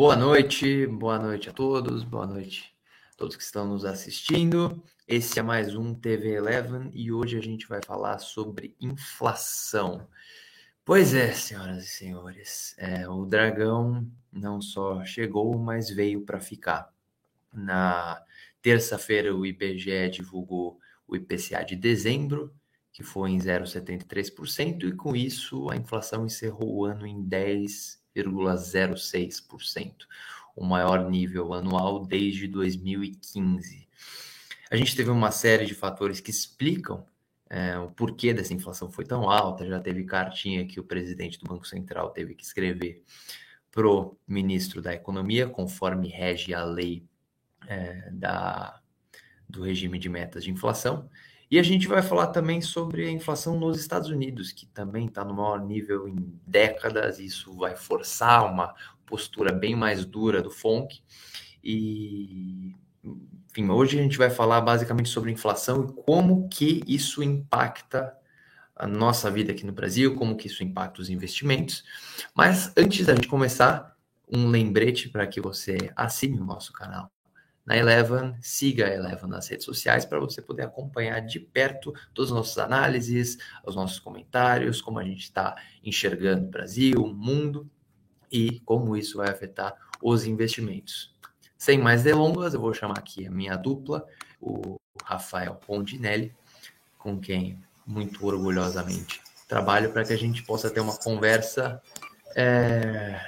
Boa noite, boa noite a todos, boa noite a todos que estão nos assistindo. Esse é mais um TV Eleven e hoje a gente vai falar sobre inflação. Pois é, senhoras e senhores, é, o dragão não só chegou, mas veio para ficar. Na terça-feira, o IBGE divulgou o IPCA de dezembro, que foi em 0,73%, e com isso a inflação encerrou o ano em 10,06%, o maior nível anual desde 2015. A gente teve uma série de fatores que explicam é, o porquê dessa inflação foi tão alta. Já teve cartinha que o presidente do Banco Central teve que escrever pro ministro da Economia, conforme rege a lei é, da, do regime de metas de inflação. E a gente vai falar também sobre a inflação nos Estados Unidos, que também está no maior nível em décadas. Isso vai forçar uma postura bem mais dura do FONC. E, enfim, hoje a gente vai falar basicamente sobre inflação e como que isso impacta a nossa vida aqui no Brasil, como que isso impacta os investimentos. Mas antes da gente começar, um lembrete para que você assine o nosso canal na Eleven, siga a Eleven nas redes sociais para você poder acompanhar de perto todas as nossas análises, os nossos comentários, como a gente está enxergando o Brasil, o mundo e como isso vai afetar os investimentos. Sem mais delongas, eu vou chamar aqui a minha dupla, o Rafael Pondinelli, com quem muito orgulhosamente trabalho para que a gente possa ter uma conversa. É...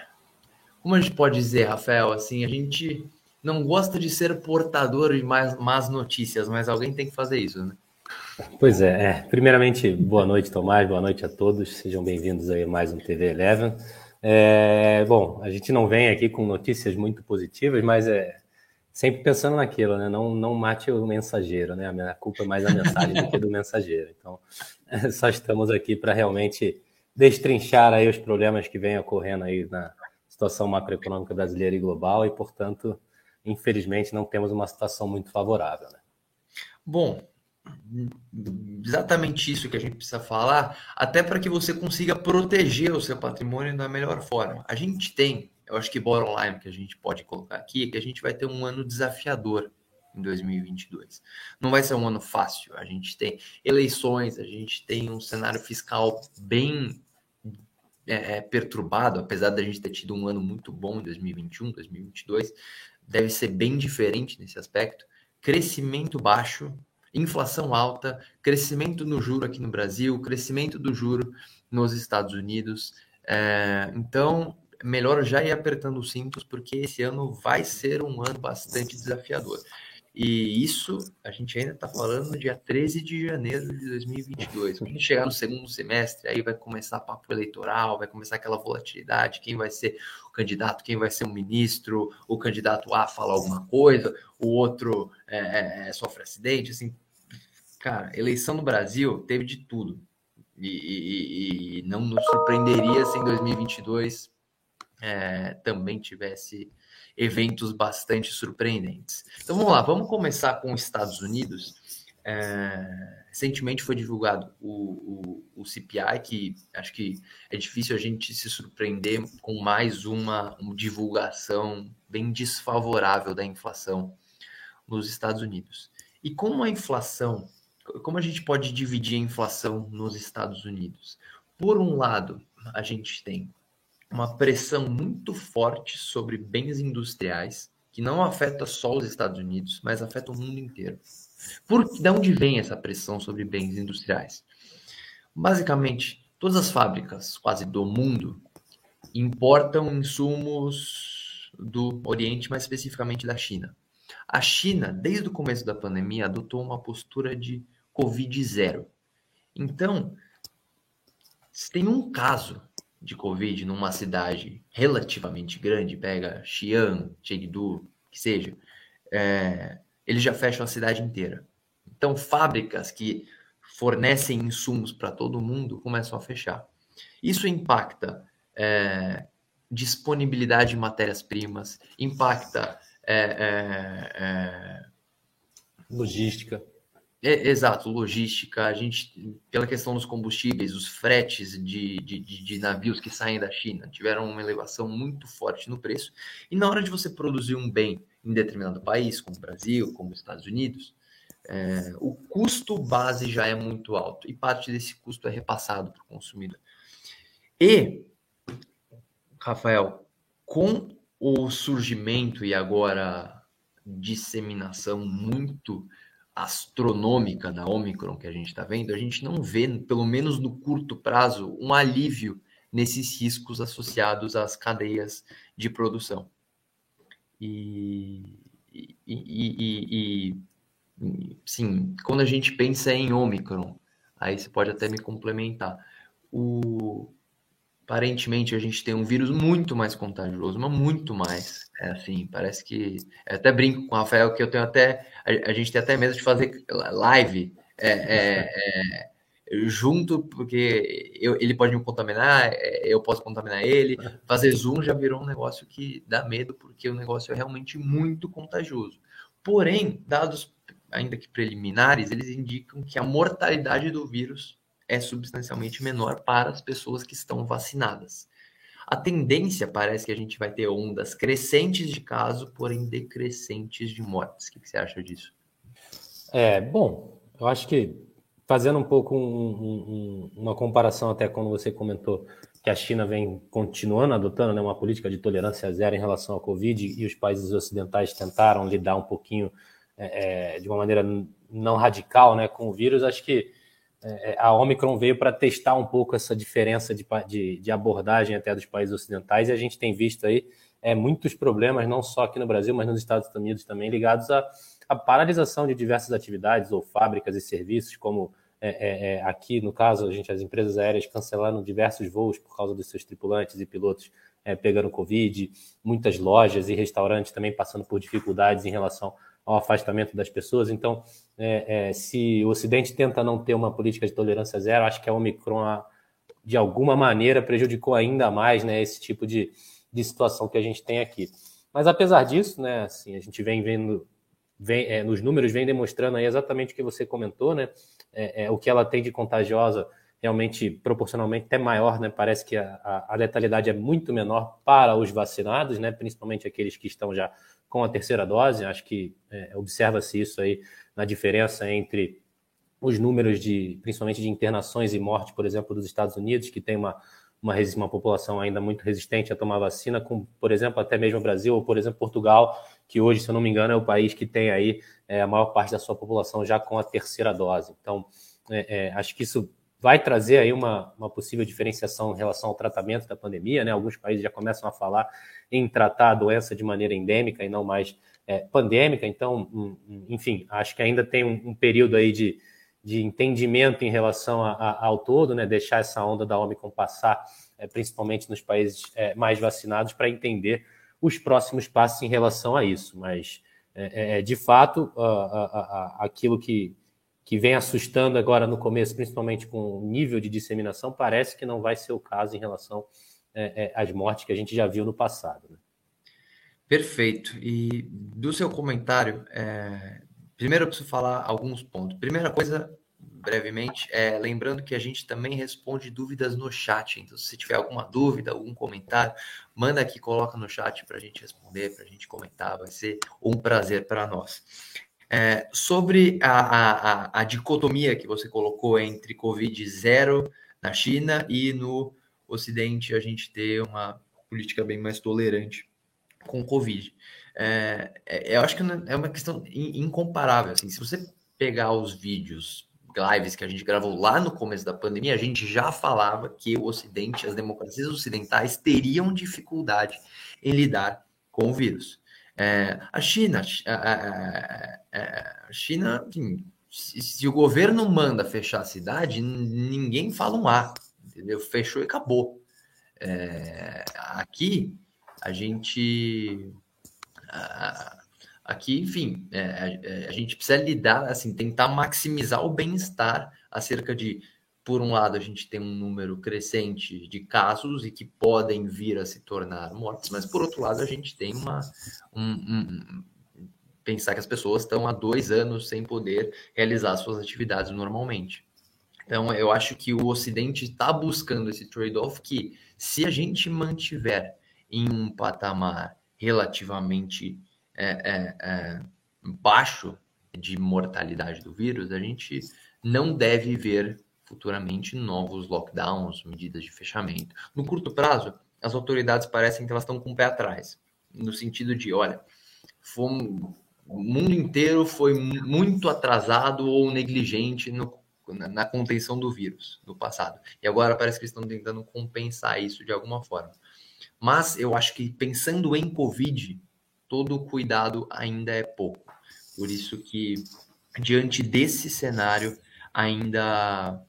Como a gente pode dizer, Rafael, assim, a gente não gosta de ser portador de mais, más notícias, mas alguém tem que fazer isso, né? Pois é, é. Primeiramente, boa noite, Tomás, boa noite a todos, sejam bem-vindos aí a mais um TV Eleven. É, bom, a gente não vem aqui com notícias muito positivas, mas é sempre pensando naquilo, né? Não, não mate o mensageiro, né? A minha culpa é mais a mensagem do que do mensageiro. Então, é, só estamos aqui para realmente destrinchar aí os problemas que vêm ocorrendo aí na situação macroeconômica brasileira e global e, portanto, infelizmente, não temos uma situação muito favorável. Né? Bom, exatamente isso que a gente precisa falar, até para que você consiga proteger o seu patrimônio da melhor forma. A gente tem, eu acho que bottom line que a gente pode colocar aqui, é que a gente vai ter um ano desafiador em 2022. Não vai ser um ano fácil. A gente tem eleições, a gente tem um cenário fiscal bem é, é perturbado, apesar da gente ter tido um ano muito bom em 2021, 2022 deve ser bem diferente nesse aspecto. Crescimento baixo, inflação alta, crescimento no juro aqui no Brasil, crescimento do juro nos Estados Unidos. É, então, melhor já ir apertando os cintos, porque esse ano vai ser um ano bastante desafiador. E isso a gente ainda está falando no dia 13 de janeiro de 2022. Quando chegar no segundo semestre, aí vai começar papo eleitoral, vai começar aquela volatilidade, quem vai ser o candidato, quem vai ser o ministro, o candidato A fala alguma coisa, o outro é, é, é sofre acidente, assim. Cara, eleição no Brasil teve de tudo. E, e, e não nos surpreenderia se em 2022 é, também tivesse eventos bastante surpreendentes. Então vamos lá, vamos começar com os Estados Unidos. É, recentemente foi divulgado o, o, o, CPI, que acho que é difícil a gente se surpreender com mais uma, uma divulgação bem desfavorável da inflação nos Estados Unidos. E como a inflação, como a gente pode dividir a inflação nos Estados Unidos? Por um lado, a gente tem uma pressão muito forte sobre bens industriais, que não afeta só os Estados Unidos, mas afeta o mundo inteiro. Por de onde vem essa pressão sobre bens industriais? Basicamente, todas as fábricas, quase do mundo, importam insumos do Oriente, mais especificamente da China. A China, desde o começo da pandemia, adotou uma postura de Covid zero. Então, se tem um caso de Covid numa cidade relativamente grande, pega Xi'an, Chengdu, que seja, é, eles já fecham a cidade inteira. Então, fábricas que fornecem insumos para todo mundo começam a fechar. Isso impacta é, disponibilidade de matérias-primas, impacta é, é, é logística. É, exato, logística, a gente, pela questão dos combustíveis, os fretes de, de, de, navios que saem da China tiveram uma elevação muito forte no preço. E na hora de você produzir um bem em determinado país, como o Brasil, como os Estados Unidos, é, o custo base já é muito alto e parte desse custo é repassado para o consumidor. E, Rafael, com o surgimento e agora disseminação muito astronômica da Omicron que a gente está vendo, a gente não vê, pelo menos no curto prazo, um alívio nesses riscos associados às cadeias de produção. E, e, e, e, sim, quando a gente pensa em Omicron, aí você pode até me complementar. O, aparentemente a gente tem um vírus muito mais contagioso, mas muito mais. É assim, parece que. Eu até brinco com o Rafael que eu tenho até. A, gente tem até medo de fazer live é, é, é, junto, porque eu, ele pode me contaminar, é, eu posso contaminar ele. Fazer Zoom já virou um negócio que dá medo, porque o negócio é realmente muito contagioso. Porém, dados ainda que preliminares, eles indicam que a mortalidade do vírus é substancialmente menor para as pessoas que estão vacinadas. A tendência parece que a gente vai ter ondas crescentes de casos, porém decrescentes de mortes. O que você acha disso? É, bom, eu acho que fazendo um pouco um, um, uma comparação até quando você comentou que a China vem continuando adotando né, uma política de tolerância zero em relação à Covid e os países ocidentais tentaram lidar um pouquinho é, é de uma maneira não radical né, com o vírus, acho que a Omicron veio para testar um pouco essa diferença de, de, de, abordagem até dos países ocidentais e a gente tem visto aí é, muitos problemas, não só aqui no Brasil, mas nos Estados Unidos também, ligados à, à paralisação de diversas atividades ou fábricas e serviços, como é, é, é aqui, no caso, a gente, as empresas aéreas cancelando diversos voos por causa dos seus tripulantes e pilotos é, pegando Covid, muitas lojas e restaurantes também passando por dificuldades em relação ao afastamento das pessoas. Então, é, é, se o Ocidente tenta não ter uma política de tolerância zero, acho que a Omicron, de alguma maneira, prejudicou ainda mais né, esse tipo de, de situação que a gente tem aqui. Mas, apesar disso, né, assim, a gente vem vendo, vem, é, nos números, vem demonstrando aí exatamente o que você comentou, né, é, é, o que ela tem de contagiosa realmente proporcionalmente até maior, né? Parece que a, a, letalidade é muito menor para os vacinados, né? Principalmente aqueles que estão já com a terceira dose. Acho que é, observa-se isso aí na diferença entre os números de, principalmente de internações e mortes, por exemplo, dos Estados Unidos, que tem uma, uma, uma população ainda muito resistente a tomar vacina, com, por exemplo, até mesmo o Brasil, ou, por exemplo, Portugal, que hoje, se eu não me engano, é o país que tem aí é, a maior parte da sua população já com a terceira dose. Então, é, é, acho que isso vai trazer aí uma, uma possível diferenciação em relação ao tratamento da pandemia, né? Alguns países já começam a falar em tratar a doença de maneira endêmica e não mais é, pandêmica. Então, enfim, acho que ainda tem um, um período aí de, de entendimento em relação a, a, ao todo, né? Deixar essa onda da Omicron passar, é, principalmente nos países é, mais vacinados, para entender os próximos passos em relação a isso. Mas, é, é, de fato, aquilo que que vem assustando agora no começo, principalmente com o nível de disseminação, parece que não vai ser o caso em relação é, é, às mortes que a gente já viu no passado. Né? Perfeito. E do seu comentário, é... primeiro eu preciso falar alguns pontos. Primeira coisa, brevemente, é lembrando que a gente também responde dúvidas no chat. Então, se tiver alguma dúvida, algum comentário, manda aqui, coloca no chat para a gente responder, para a gente comentar. Vai ser um prazer para nós. É, sobre a, a, a, dicotomia que você colocou entre Covid zero na China e no Ocidente a gente ter uma política bem mais tolerante com Covid. É, é, eu acho que é uma questão incomparável. Assim, se você pegar os vídeos, lives que a gente gravou lá no começo da pandemia, a gente já falava que o Ocidente, as democracias ocidentais teriam dificuldade em lidar com o vírus. É, a China, a, a, a China, assim, se, se, o governo manda fechar a cidade, ninguém fala um A, entendeu? Fechou e acabou. É, aqui, a gente. aqui, enfim, é, é, a gente precisa lidar, assim, tentar maximizar o bem-estar acerca de por um lado, a gente tem um número crescente de casos e que podem vir a se tornar mortes, mas por outro lado, a gente tem uma, um, um, pensar que as pessoas estão há dois anos sem poder realizar suas atividades normalmente. Então, eu acho que o Ocidente está buscando esse trade-off que, se a gente mantiver em um patamar relativamente é, é, é, baixo de mortalidade do vírus, a gente não deve ver futuramente novos lockdowns, medidas de fechamento. No curto prazo, as autoridades parecem que elas estão com o pé atrás, no sentido de, olha, fomos, o mundo inteiro foi muito atrasado ou negligente no, na, na contenção do vírus no passado. E agora parece que estão tentando compensar isso de alguma forma. Mas eu acho que pensando em Covid, todo cuidado ainda é pouco. Por isso que, diante desse cenário, ainda,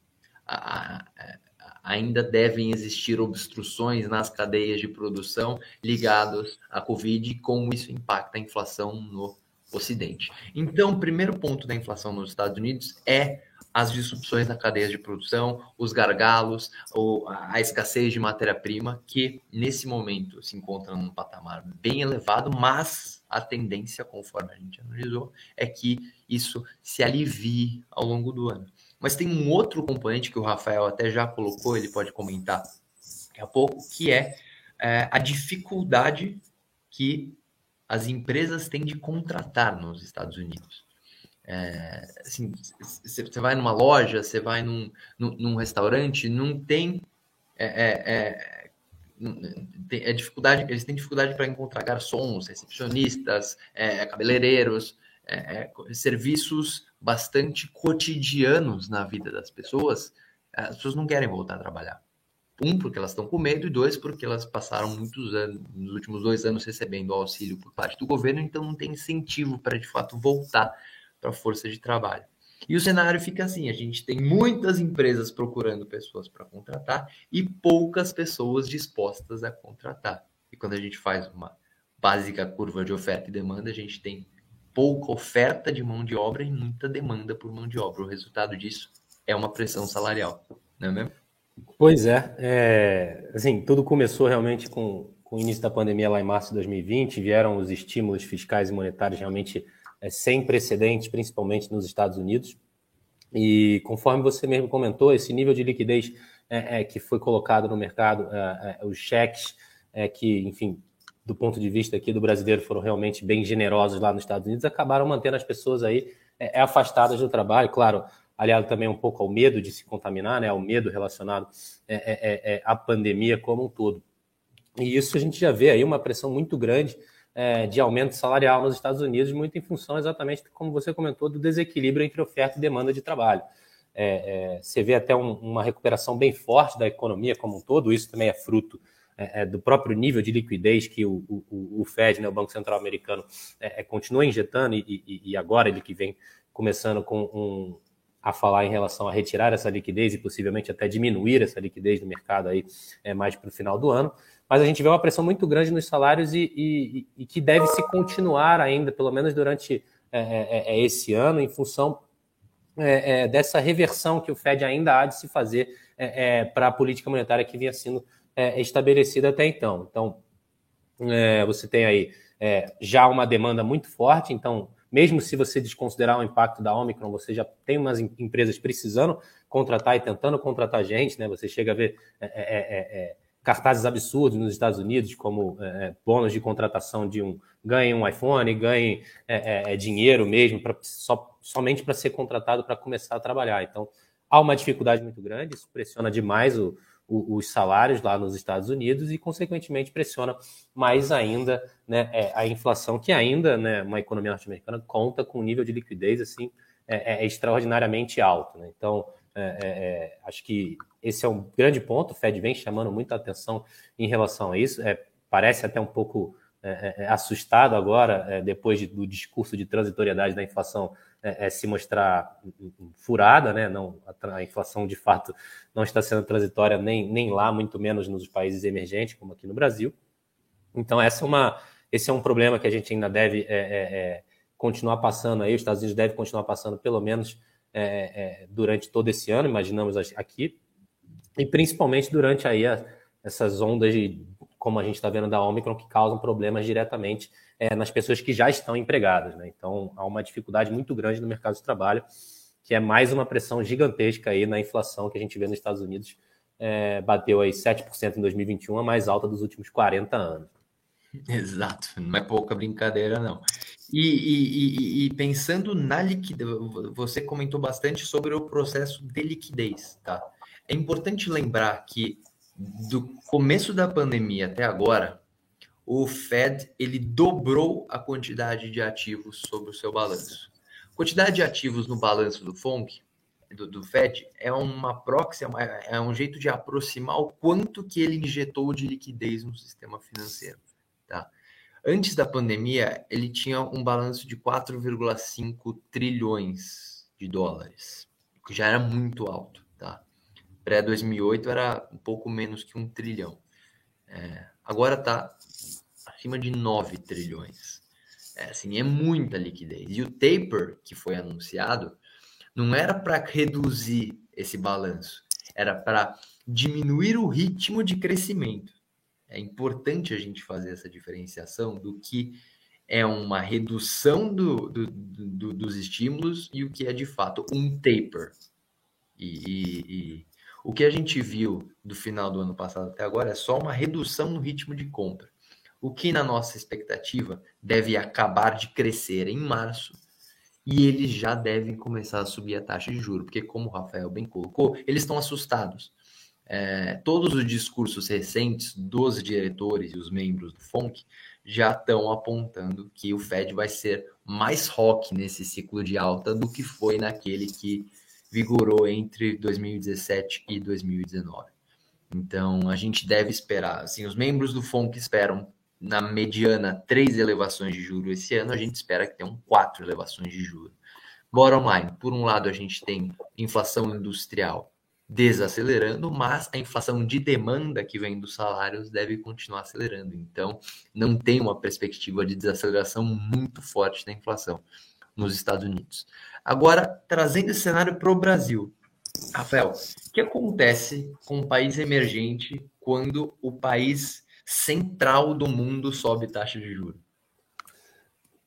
ainda devem existir obstruções nas cadeias de produção ligadas à Covid e como isso impacta a inflação no Ocidente. Então, o primeiro ponto da inflação nos Estados Unidos é as disrupções na cadeia de produção, os gargalos, ou a escassez de matéria-prima, que nesse momento se encontra num patamar bem elevado, mas a tendência, conforme a gente analisou, é que isso se alivie ao longo do ano. Mas tem um outro componente que o Rafael até já colocou, ele pode comentar daqui a pouco, que é, é a dificuldade que as empresas têm de contratar nos Estados Unidos. É, assim, você vai numa loja, você vai num, num, num restaurante, não tem é, é, é, é dificuldade, eles têm dificuldade para encontrar garçons, recepcionistas, é, cabeleireiros, é, é, serviços bastante cotidianos na vida das pessoas. As pessoas não querem voltar a trabalhar. Um, porque elas estão com medo, e dois, porque elas passaram muitos anos, nos últimos dois anos, recebendo auxílio por parte do governo, então não tem incentivo para de fato voltar para a força de trabalho. E o cenário fica assim: a gente tem muitas empresas procurando pessoas para contratar e poucas pessoas dispostas a contratar. E quando a gente faz uma básica curva de oferta e demanda, a gente tem pouca oferta de mão de obra e muita demanda por mão de obra. O resultado disso é uma pressão salarial, não é mesmo? Pois é, é assim, tudo começou realmente com, com o início da pandemia lá em março de 2020, vieram os estímulos fiscais e monetários realmente é, sem precedentes, principalmente nos Estados Unidos. E conforme você mesmo comentou, esse nível de liquidez é, é, que foi colocado no mercado, é, é, os cheques é, que, enfim, do ponto de vista aqui do brasileiro foram realmente bem generosos lá nos Estados Unidos, acabaram mantendo as pessoas aí afastadas do trabalho, claro, aliado também um pouco ao medo de se contaminar, né, ao medo relacionado à pandemia como um todo. E isso a gente já vê aí uma pressão muito grande é, de aumento salarial nos Estados Unidos, muito em função exatamente, como você comentou, do desequilíbrio entre oferta e demanda de trabalho. É, é, você vê até um, uma recuperação bem forte da economia como um todo, isso também é fruto é, é, do próprio nível de liquidez que o, o, o Fed, né, o Banco Central Americano, é, continua injetando, e, e, agora ele que vem começando com um, a falar em relação a retirar essa liquidez e possivelmente até diminuir essa liquidez no mercado aí é, mais para o final do ano. Mas a gente vê uma pressão muito grande nos salários e, e, e que deve se continuar ainda, pelo menos durante é, é, é, é esse ano, em função é, é, dessa reversão que o Fed ainda há de se fazer para a política monetária que vinha sendo estabelecida até então. Então, você tem aí já uma demanda muito forte, então mesmo se você desconsiderar o impacto da Omicron, você já tem umas empresas precisando contratar e tentando contratar gente, né? Você chega a ver é, é, é, cartazes absurdos nos Estados Unidos, como é, é, bônus de contratação de um ganhe um iPhone, ganhe é, é, é dinheiro mesmo, pra, só, somente para ser contratado para começar a trabalhar. Então, há uma dificuldade muito grande, isso pressiona demais o, os salários lá nos Estados Unidos e, consequentemente, pressiona mais ainda né, é, a inflação, que ainda, né, uma economia norte-americana, conta com um nível de liquidez assim é, extraordinariamente alto. Né? Então, acho que esse é um grande ponto. O Fed vem chamando muita atenção em relação a isso. É, parece até um pouco é, é, é assustado agora, é, depois de, do discurso de transitoriedade da inflação é, se mostrar furada, né? Não, a, inflação de fato não está sendo transitória nem, nem lá, muito menos nos países emergentes, como aqui no Brasil. Então, essa é uma, esse é um problema que a gente ainda deve continuar passando aí. Os Estados Unidos devem continuar passando, pelo menos durante todo esse ano, imaginamos aqui, e principalmente durante aí a, essas ondas de, como a gente está vendo da Omicron, que causam problemas diretamente é, nas pessoas que já estão empregadas. Né? Então, há uma dificuldade muito grande no mercado de trabalho, que é mais uma pressão gigantesca aí na inflação que a gente vê nos Estados Unidos. É, bateu aí 7% em 2021, a mais alta dos últimos 40 anos. Exato, não é pouca brincadeira, não. E, e, e, e, pensando na liquidez, você comentou bastante sobre o processo de liquidez, tá? É importante lembrar que do começo da pandemia até agora, o Fed ele dobrou a quantidade de ativos sobre o seu balanço. Quantidade de ativos no balanço do FONC, do, do Fed, é uma proxy, é, é um jeito de aproximar o quanto que ele injetou de liquidez no sistema financeiro. Tá? Antes da pandemia, ele tinha um balanço de 4,5 trilhões de dólares, que já era muito alto. Tá? Pré-2008 era um pouco menos que um trilhão. É, agora está acima de 9 trilhões. É, assim, é muita liquidez. E o taper que foi anunciado não era para reduzir esse balanço, era para diminuir o ritmo de crescimento. É importante a gente fazer essa diferenciação do que é uma redução do, do, do, dos estímulos e o que é de fato um taper. E, e, e, o que a gente viu do final do ano passado até agora é só uma redução no ritmo de compra o que na nossa expectativa deve acabar de crescer em março e eles já devem começar a subir a taxa de juros, porque como o Rafael bem colocou, eles estão assustados. É, todos os discursos recentes dos diretores e os membros do FONC já estão apontando que o Fed vai ser mais rock nesse ciclo de alta do que foi naquele que vigorou entre 2017 e 2019. Então, a gente deve esperar, assim, os membros do FONC esperam na mediana três elevações de juros esse ano, a gente espera que tenham quatro elevações de juros. Bottom line, por um lado a gente tem inflação industrial desacelerando, mas a inflação de demanda que vem dos salários deve continuar acelerando. Então, não tem uma perspectiva de desaceleração muito forte da inflação nos Estados Unidos. Agora, trazendo esse cenário para o Brasil. Rafael, o que acontece com um país emergente quando o país central do mundo sobe taxa de juros?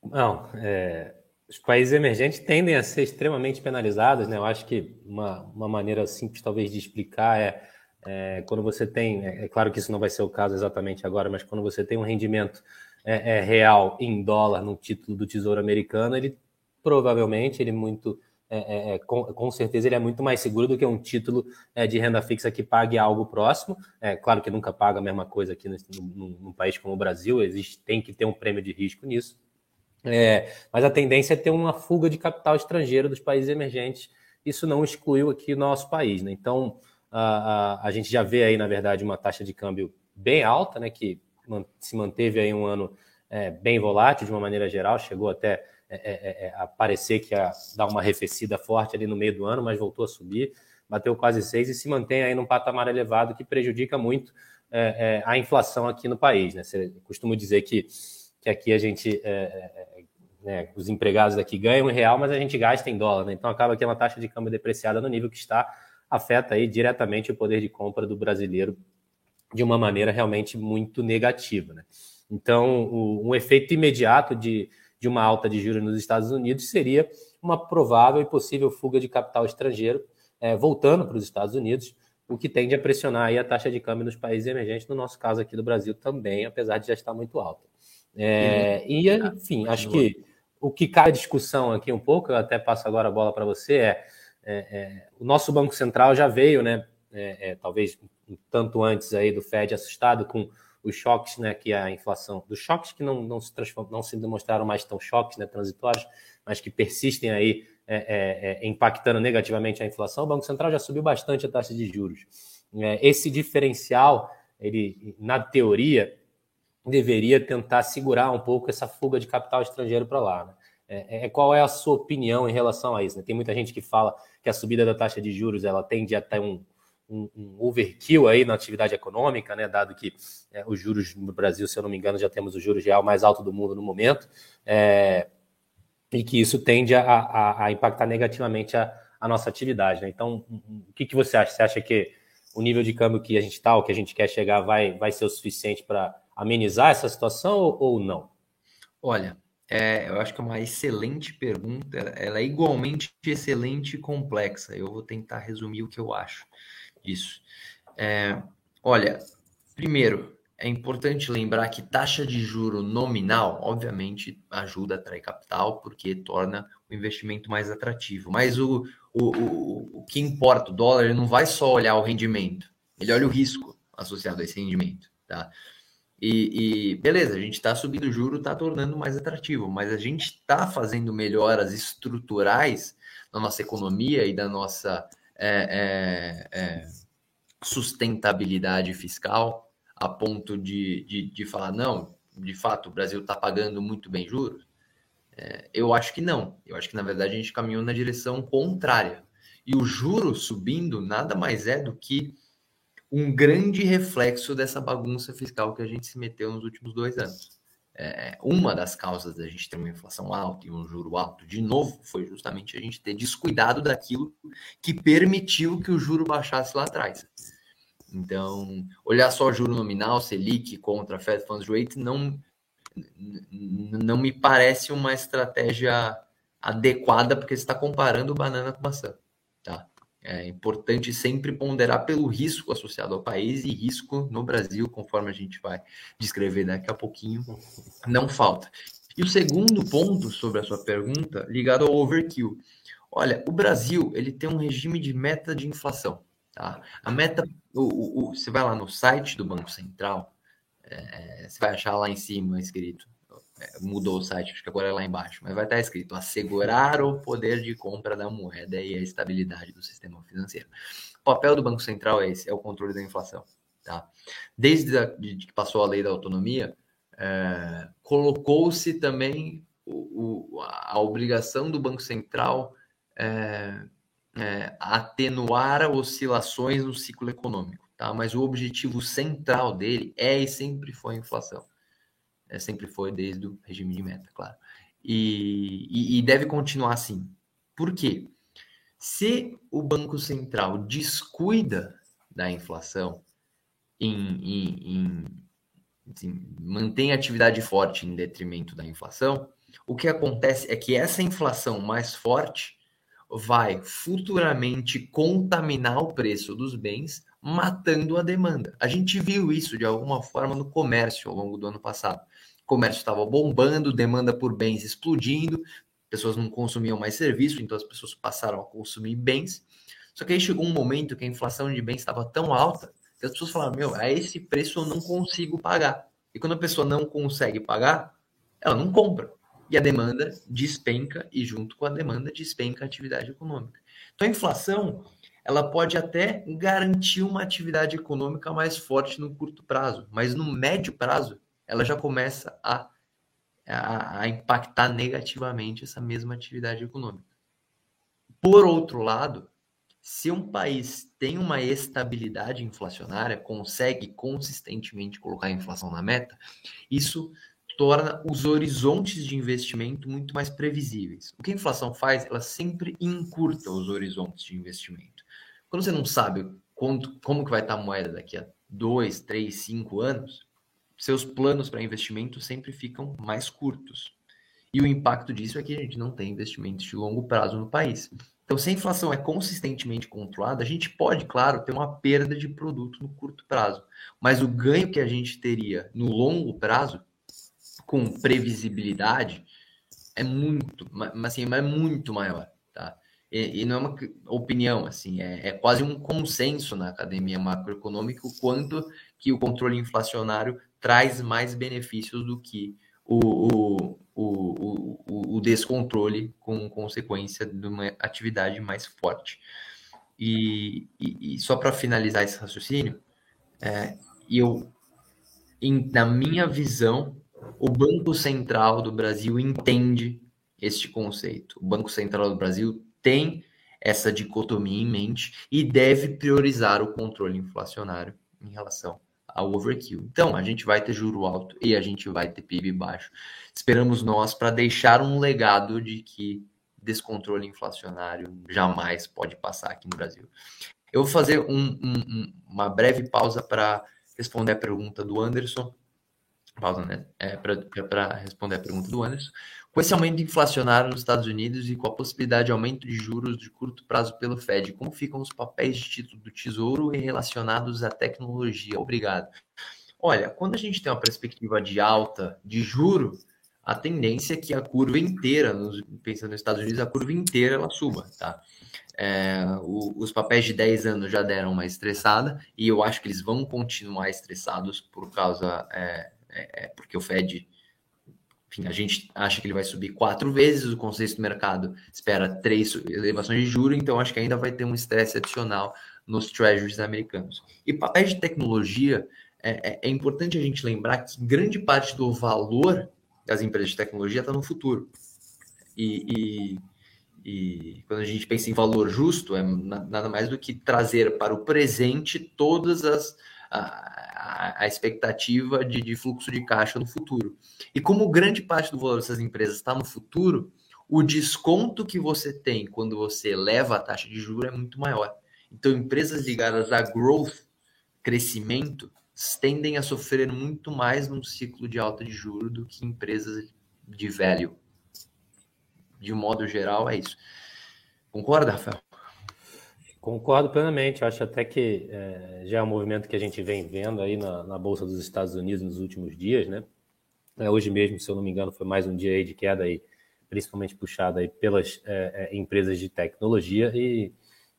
Não, é, os países emergentes tendem a ser extremamente penalizados, né? Eu acho que uma, uma maneira simples, talvez, de explicar é, é quando você tem, é, é, claro que isso não vai ser o caso exatamente agora, mas quando você tem um rendimento é, é real em dólar no título do Tesouro Americano, ele provavelmente, ele muito é, é, é, com, com, certeza ele é muito mais seguro do que um título é, de renda fixa que pague algo próximo. É claro que nunca paga a mesma coisa aqui num, país como o Brasil, existe, tem que ter um prêmio de risco nisso. É, mas a tendência é ter uma fuga de capital estrangeiro dos países emergentes. Isso não excluiu aqui o nosso país. Né? Então, a, a, a, gente já vê aí, na verdade, uma taxa de câmbio bem alta, né? que se manteve aí um ano é, bem volátil de uma maneira geral, chegou até é, é, é, a parecer que ia dar uma arrefecida forte ali no meio do ano, mas voltou a subir, bateu quase 6 e se mantém aí num patamar elevado que prejudica muito é, é, a inflação aqui no país. Né? Você costuma dizer que, que aqui a gente, né, os empregados aqui ganham em real, mas a gente gasta em dólar. Né? Então acaba que é uma taxa de câmbio depreciada no nível que está, afeta aí diretamente o poder de compra do brasileiro de uma maneira realmente muito negativa. Né? Então, o, um efeito imediato de de uma alta de juros nos Estados Unidos seria uma provável e possível fuga de capital estrangeiro é, voltando para os Estados Unidos, o que tende a pressionar aí a taxa de câmbio nos países emergentes, no nosso caso aqui do Brasil também, apesar de já estar muito alta. É, e, enfim, acho que o que cai a discussão aqui um pouco, eu até passo agora a bola para você, é, é, é, o nosso Banco Central já veio, né, é, é, talvez um tanto antes aí do Fed assustado com os choques, né, que a inflação, dos choques que não, não se não se demonstraram mais tão choques, né, transitórios, mas que persistem aí é, é, é, impactando negativamente a inflação, o Banco Central já subiu bastante a taxa de juros. É, esse diferencial, ele, na teoria, deveria tentar segurar um pouco essa fuga de capital estrangeiro para lá. Né? É, é, qual é a sua opinião em relação a isso? Né? Tem muita gente que fala que a subida da taxa de juros ela tende a ter um, um, um, overkill aí na atividade econômica, né? Dado que é, os juros no Brasil, se eu não me engano, já temos o juros real mais alto do mundo no momento, é, e que isso tende a, a, a impactar negativamente a, a, nossa atividade. Né? Então, o que, que você acha? Você acha que o nível de câmbio que a gente está, o que a gente quer chegar, vai, vai ser o suficiente para amenizar essa situação ou, ou não? Olha, é, eu acho que é uma excelente pergunta. Ela é igualmente excelente e complexa. Eu vou tentar resumir o que eu acho disso. É, olha, primeiro, é importante lembrar que taxa de juro nominal, obviamente, ajuda a atrair capital, porque torna o investimento mais atrativo. Mas o, o, o, o que importa, o dólar, ele não vai só olhar o rendimento, ele olha o risco associado a esse rendimento. Tá? E, e, beleza, a gente está subindo o juro, está tornando mais atrativo, mas a gente está fazendo melhoras estruturais na nossa economia e da nossa é, é, é, sustentabilidade fiscal a ponto de, de, de, falar, não, de fato, o Brasil está pagando muito bem juros? É, eu acho que não. Eu acho que, na verdade, a gente caminhou na direção contrária. E o juro subindo nada mais é do que um grande reflexo dessa bagunça fiscal que a gente se meteu nos últimos dois anos. É, uma das causas da gente ter uma inflação alta e um juro alto, de novo, foi justamente a gente ter descuidado daquilo que permitiu que o juro baixasse lá atrás. Então, olhar só juro nominal, Selic contra Fed Funds Rate, não, não me parece uma estratégia adequada, porque você está comparando banana com maçã. Tá? É importante sempre ponderar pelo risco associado ao país e risco no Brasil, conforme a gente vai descrever daqui a pouquinho, não falta. E o segundo ponto sobre a sua pergunta, ligado ao overkill. Olha, o Brasil ele tem um regime de meta de inflação. Tá? A meta, o, o, o você vai lá no site do Banco Central, é, você vai achar lá em cima escrito é, mudou o site, acho que agora é lá embaixo, mas vai estar escrito assegurar o poder de compra da moeda e a estabilidade do sistema financeiro. O papel do Banco Central é esse, é o controle da inflação. Tá? Desde a, de que passou a lei da autonomia, é, colocou-se também o, o, a obrigação do Banco Central é, é, atenuar oscilações no ciclo econômico. Tá? Mas o objetivo central dele é e sempre foi a inflação. É, sempre foi desde o regime de meta, claro. E, e, e deve continuar assim. Por quê? Se o Banco Central descuida da inflação, em, em, em assim, mantém a atividade forte em detrimento da inflação, o que acontece é que essa inflação mais forte vai futuramente contaminar o preço dos bens, matando a demanda. A gente viu isso de alguma forma no comércio ao longo do ano passado comércio estava bombando, demanda por bens explodindo, pessoas não consumiam mais serviço, então as pessoas passaram a consumir bens. Só que aí chegou um momento que a inflação de bens estava tão alta que as pessoas falaram: meu, a esse preço eu não consigo pagar. E quando a pessoa não consegue pagar, ela não compra. E a demanda despenca, e junto com a demanda despenca a atividade econômica. Então a inflação ela pode até garantir uma atividade econômica mais forte no curto prazo, mas no médio prazo ela já começa a, a, a impactar negativamente essa mesma atividade econômica. Por outro lado, se um país tem uma estabilidade inflacionária, consegue consistentemente colocar a inflação na meta, isso torna os horizontes de investimento muito mais previsíveis. O que a inflação faz? Ela sempre encurta os horizontes de investimento. Quando você não sabe quanto, como que vai estar a moeda daqui a dois, três, cinco anos, seus planos para investimento sempre ficam mais curtos. E o impacto disso é que a gente não tem investimentos de longo prazo no país. Então, se a inflação é consistentemente controlada, a gente pode, claro, ter uma perda de produto no curto prazo. Mas o ganho que a gente teria no longo prazo, com previsibilidade, é muito, assim, é muito maior. Tá? E, e não é uma opinião, assim, é, é quase um consenso na academia macroeconômica o quanto que o controle inflacionário traz mais benefícios do que o, o, o, o, descontrole com consequência de uma atividade mais forte. E, e, e só para finalizar esse raciocínio, é, eu, em, na minha visão, o Banco Central do Brasil entende este conceito. O Banco Central do Brasil tem essa dicotomia em mente e deve priorizar o controle inflacionário em relação ao overkill. Então, a gente vai ter juro alto e a gente vai ter PIB baixo. Esperamos nós para deixar um legado de que descontrole inflacionário jamais pode passar aqui no Brasil. Eu vou fazer um, um, uma breve pausa para responder a pergunta do Anderson. pausa, né? É, para responder a pergunta do Anderson. Com esse aumento inflacionário nos Estados Unidos e com a possibilidade de aumento de juros de curto prazo pelo Fed, como ficam os papéis de título do Tesouro e relacionados à tecnologia? Obrigado. Olha, quando a gente tem uma perspectiva de alta de juro, a tendência é que a curva inteira, pensando nos Estados Unidos, a curva inteira ela suba, tá? É, o, os papéis de 10 anos já deram uma estressada e eu acho que eles vão continuar estressados por causa, é, é, é porque o Fed, enfim, a gente acha que ele vai subir quatro vezes, o consenso do mercado espera três elevações de juros, então acho que ainda vai ter um estresse adicional nos treasuries americanos. E papéis de tecnologia, é, é, é importante a gente lembrar que grande parte do valor das empresas de tecnologia está no futuro. E, e, e, quando a gente pensa em valor justo, é nada mais do que trazer para o presente todas as a, a expectativa de, de, fluxo de caixa no futuro. E como grande parte do valor dessas empresas está no futuro, o desconto que você tem quando você leva a taxa de juros é muito maior. Então, empresas ligadas a growth, crescimento, tendem a sofrer muito mais num ciclo de alta de juros do que empresas de velho. De modo geral, é isso. Concorda, Rafael? Concordo plenamente. Eu acho até que é, já é um movimento que a gente vem vendo aí na, na, Bolsa dos Estados Unidos nos últimos dias, né? É, hoje mesmo, se eu não me engano, foi mais um dia aí de queda aí, principalmente puxada aí pelas é, é empresas de tecnologia e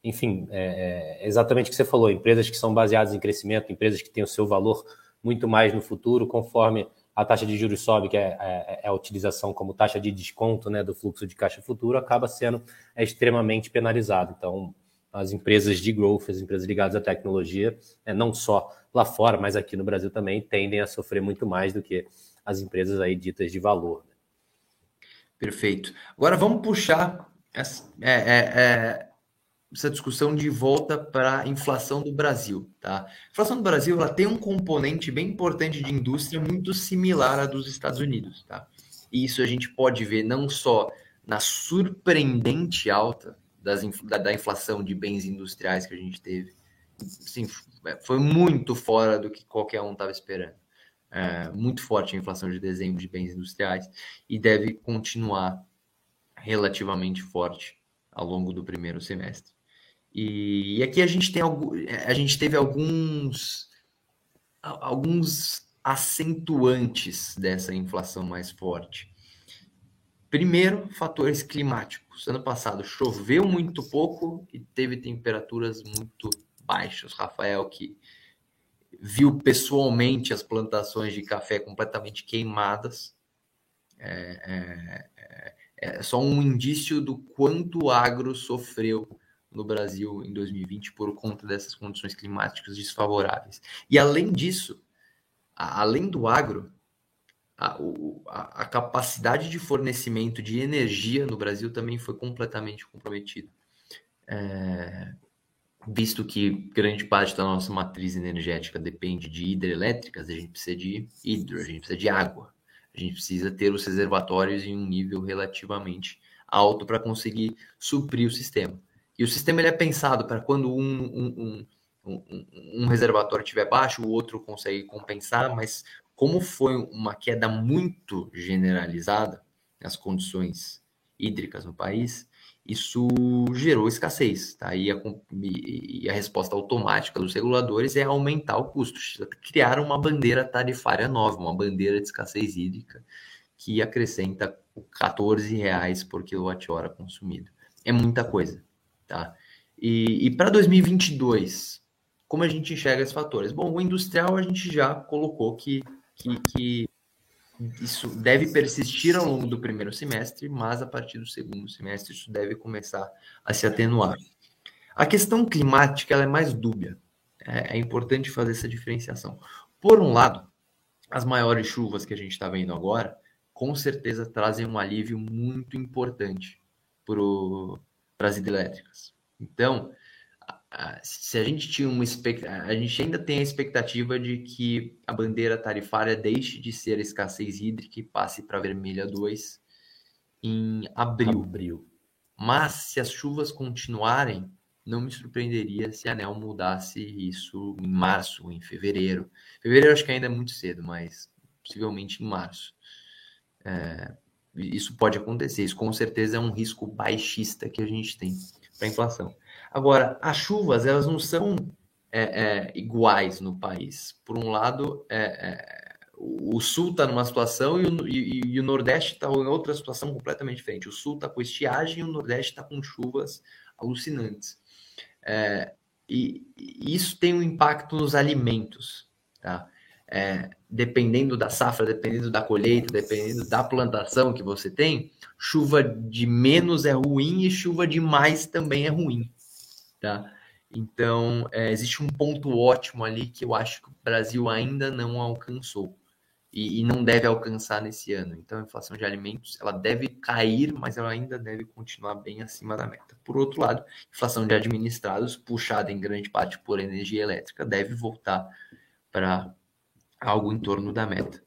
enfim, é, é, exatamente o que você falou, empresas que são baseadas em crescimento, empresas que têm o seu valor muito mais no futuro, conforme a taxa de juros sobe, que é, a utilização como taxa de desconto né, do fluxo de caixa futuro, acaba sendo extremamente penalizado. Então, as empresas de growth, as empresas ligadas à tecnologia, é, não só lá fora, mas aqui no Brasil também, tendem a sofrer muito mais do que as empresas aí ditas de valor. Né? Perfeito. Agora vamos puxar essa, é, é, é essa discussão de volta para a inflação do Brasil, tá? A inflação do Brasil ela tem um componente bem importante de indústria muito similar à dos Estados Unidos, tá? E isso a gente pode ver não só na surpreendente alta das, da, da inflação de bens industriais que a gente teve, sim, foi muito fora do que qualquer um estava esperando. É, muito forte a inflação de dezembro de bens industriais e deve continuar relativamente forte ao longo do primeiro semestre. E, e aqui a gente tem a gente teve alguns alguns acentuantes dessa inflação mais forte. Primeiro, fatores climáticos. Ano passado choveu muito pouco e teve temperaturas muito baixas. Rafael, que viu pessoalmente as plantações de café completamente queimadas, é, é, é, é só um indício do quanto o agro sofreu no Brasil em 2020 por conta dessas condições climáticas desfavoráveis. E além disso, além do agro, a, a, capacidade de fornecimento de energia no Brasil também foi completamente comprometida. É, visto que grande parte da nossa matriz energética depende de hidrelétricas, a gente precisa de hidro, a gente precisa de água, a gente precisa ter os reservatórios em um nível relativamente alto para conseguir suprir o sistema. E o sistema ele é pensado para quando um, um, um, um, reservatório estiver baixo, o outro consegue compensar, mas como foi uma queda muito generalizada nas condições hídricas no país, isso gerou escassez. Tá? E, a, e a resposta automática dos reguladores é aumentar o custo, criar uma bandeira tarifária nova, uma bandeira de escassez hídrica que acrescenta 14 reais por quilowatt-hora consumido. É muita coisa. Tá? E, e para 2022, como a gente enxerga esses fatores? Bom, o industrial a gente já colocou que, que, que isso deve persistir ao longo do primeiro semestre, mas a partir do segundo semestre isso deve começar a se atenuar. A questão climática ela é mais dúbia. É, é importante fazer essa diferenciação. Por um lado, as maiores chuvas que a gente está vendo agora, com certeza trazem um alívio muito importante para as hidrelétricas. Então, se a gente tinha uma a gente ainda tem a expectativa de que a bandeira tarifária deixe de ser a escassez hídrica e passe para vermelha 2 em abril. abril. Mas se as chuvas continuarem, não me surpreenderia se a ANEL mudasse isso em março, em fevereiro. Fevereiro acho que ainda é muito cedo, mas possivelmente em março. É, isso pode acontecer, isso com certeza é um risco baixista que a gente tem para a inflação. Agora, as chuvas, elas não são é, é, iguais no país. Por um lado, é, é o sul está numa situação e o, e, e o Nordeste está em outra situação completamente diferente. O sul está com estiagem e o Nordeste está com chuvas alucinantes. É, e, e, isso tem um impacto nos alimentos. Tá? É, dependendo da safra, dependendo da colheita, dependendo da plantação que você tem, chuva de menos é ruim e chuva de mais também é ruim. Tá? Então, é, existe um ponto ótimo ali que eu acho que o Brasil ainda não alcançou e, e, não deve alcançar nesse ano. Então, a inflação de alimentos ela deve cair, mas ela ainda deve continuar bem acima da meta. Por outro lado, inflação de administrados, puxada em grande parte por energia elétrica, deve voltar para algo em torno da meta.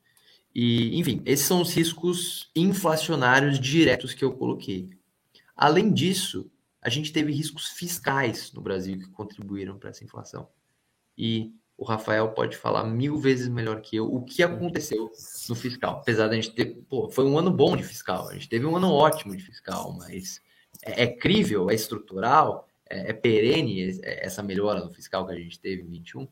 E, enfim, esses são os riscos inflacionários diretos que eu coloquei. Além disso, a gente teve riscos fiscais no Brasil que contribuíram para essa inflação. E o Rafael pode falar mil vezes melhor que eu o que aconteceu no fiscal. Apesar da gente ter. Pô, foi um ano bom de fiscal, a gente teve um ano ótimo de fiscal, mas é, é crível, é estrutural, é, é perene é, essa melhora no fiscal que a gente teve em 21?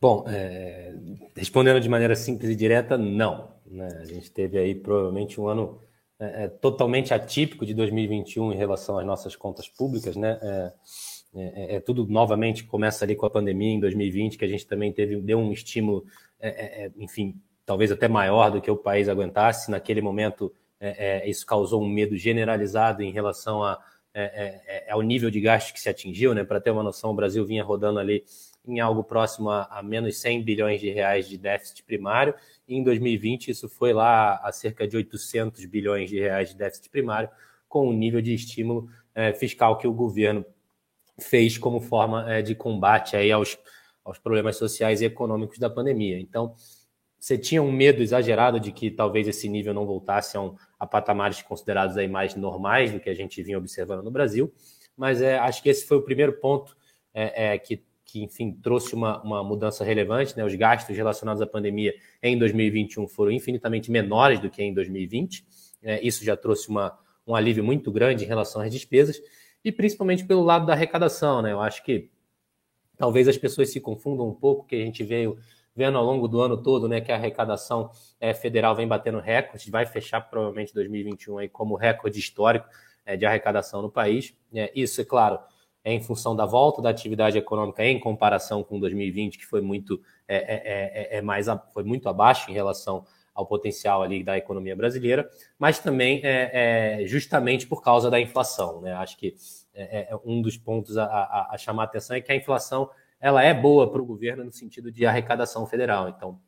Bom, é, respondendo de maneira simples e direta, não. Né? A gente teve aí provavelmente um ano é, é totalmente atípico de 2021 em relação às nossas contas públicas, né? É, é, é, é, tudo novamente começa ali com a pandemia em 2020, que a gente também teve deu um estímulo, é, enfim, talvez até maior do que o país aguentasse. Naquele momento, isso causou um medo generalizado em relação a, ao nível de gasto que se atingiu, né? Para ter uma noção, o Brasil vinha rodando ali em algo próximo a, a, menos 100 bilhões de reais de déficit primário, e em 2020 isso foi lá a cerca de 800 bilhões de reais de déficit primário, com o nível de estímulo fiscal que o governo fez como forma é, de combate aí aos, aos problemas sociais e econômicos da pandemia. Então, você tinha um medo exagerado de que talvez esse nível não voltasse a, um, a patamares considerados aí mais normais do que a gente vinha observando no Brasil, mas é, acho que esse foi o primeiro ponto é, é, que, que, enfim, trouxe uma, uma mudança relevante. Né? Os gastos relacionados à pandemia em 2021 foram infinitamente menores do que em 2020. É, isso já trouxe uma, um alívio muito grande em relação às despesas e principalmente pelo lado da arrecadação, né? Eu acho que talvez as pessoas se confundam um pouco, que a gente veio vendo ao longo do ano todo, né, que a arrecadação é, federal vem batendo recorde, vai fechar provavelmente 2021 aí como recorde histórico é, de arrecadação no país. É, isso, é claro, em função da volta da atividade econômica em comparação com 2020, que foi muito, é, é, é, é mais, foi muito abaixo em relação ao potencial ali da economia brasileira, mas também é, é justamente por causa da inflação. Né? Acho que é, é, é um dos pontos a, a, a, chamar a atenção é que a inflação ela é boa para o governo no sentido de arrecadação federal. Então,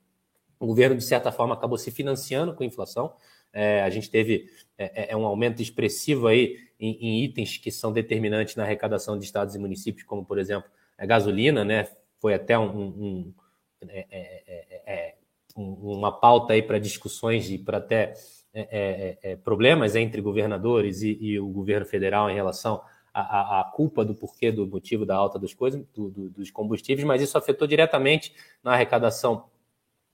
o governo, de certa forma, acabou se financiando com a inflação. É, a gente teve é, é, um aumento expressivo aí em, em, itens que são determinantes na arrecadação de estados e municípios, como, por exemplo, a gasolina, né? Foi até um, um, um é, uma pauta aí para discussões e para até é, é, é, problemas entre governadores e, e, o governo federal em relação à, à, culpa do porquê do motivo da alta das coisas, do, do, dos combustíveis, mas isso afetou diretamente na arrecadação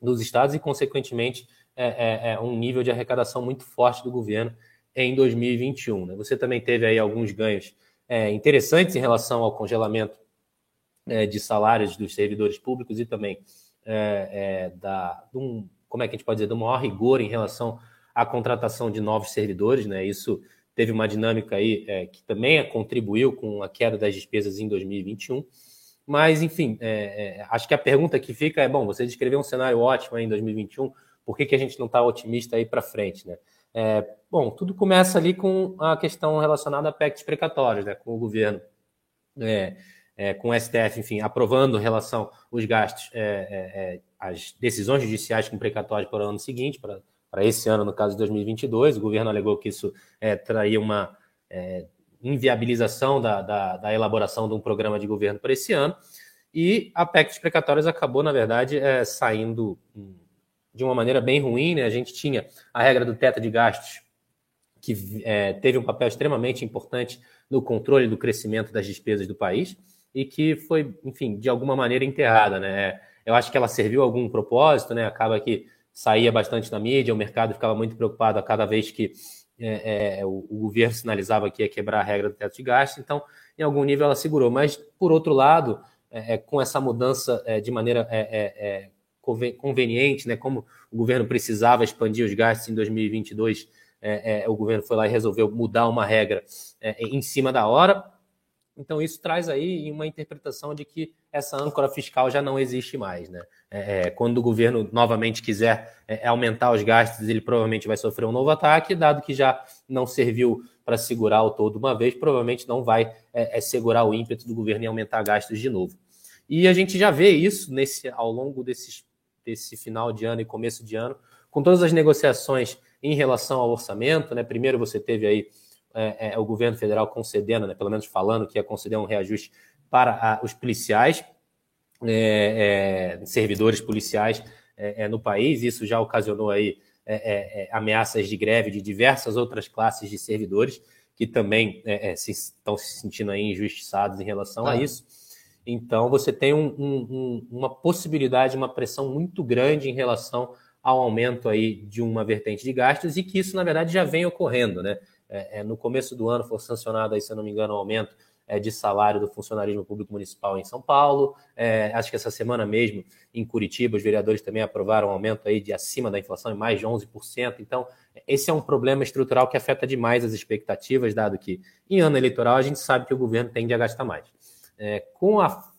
dos estados e, consequentemente, é, é, é um nível de arrecadação muito forte do governo em 2021. Né? Você também teve aí alguns ganhos interessantes em relação ao congelamento de salários dos servidores públicos e também é, é, da, um, como é que a gente pode dizer, do maior rigor em relação à contratação de novos servidores, né? Isso teve uma dinâmica aí é, que também contribuiu com a queda das despesas em 2021. Mas, enfim, é, é, acho que a pergunta que fica é: bom, você descreveu um cenário ótimo em 2021, por que, que a gente não está otimista aí para frente, né? É, bom, tudo começa ali com a questão relacionada a PECs precatórios, né? Com o governo é, é, com o STF, enfim, aprovando em relação os gastos, é, é, é, as decisões judiciais com precatórios para o ano seguinte, para, para esse ano, no caso de 2022. O governo alegou que isso é, traria uma é, inviabilização da, da, da, elaboração de um programa de governo para esse ano. E a PEC dos precatórios acabou, na verdade, saindo de uma maneira bem ruim. Né? A gente tinha a regra do teto de gastos, que teve um papel extremamente importante no controle do crescimento das despesas do país e que foi, enfim, de alguma maneira enterrada, né? Eu acho que ela serviu a algum propósito, né? Acaba que saía bastante na mídia, o mercado ficava muito preocupado a cada vez que é, é, o, o, governo sinalizava que ia quebrar a regra do teto de gastos, então, em algum nível, ela segurou. Mas, por outro lado, é, é com essa mudança é, de maneira é, conveniente, né, como o governo precisava expandir os gastos em 2022, o governo foi lá e resolveu mudar uma regra em cima da hora, então, isso traz aí uma interpretação de que essa âncora fiscal já não existe mais. Né? É, é quando o governo novamente quiser é, aumentar os gastos, ele provavelmente vai sofrer um novo ataque, dado que já não serviu para segurar o todo uma vez, provavelmente não vai é, é, segurar o ímpeto do governo em aumentar gastos de novo. E a gente já vê isso nesse ao longo desses, desse final de ano e começo de ano, com todas as negociações em relação ao orçamento. Né? Primeiro você teve aí é, é, o governo federal concedendo, né, pelo menos falando que ia conceder um reajuste para a, os policiais, é, é servidores policiais é, é, no país. Isso já ocasionou aí ameaças de greve de diversas outras classes de servidores que também se, estão se sentindo aí injustiçados em relação ah. a isso. Então, você tem um, um, uma possibilidade, uma pressão muito grande em relação ao aumento aí de uma vertente de gastos e que isso, na verdade, já vem ocorrendo, né? É, é, no começo do ano foi sancionado, aí, se eu não me engano, um aumento é, de salário do funcionarismo público municipal em São Paulo. É, acho que essa semana mesmo, em Curitiba, os vereadores também aprovaram um aumento aí de acima da inflação, em mais de 11%. Então, esse é um problema estrutural que afeta demais as expectativas, dado que em ano eleitoral a gente sabe que o governo tende a gastar mais. É, com a,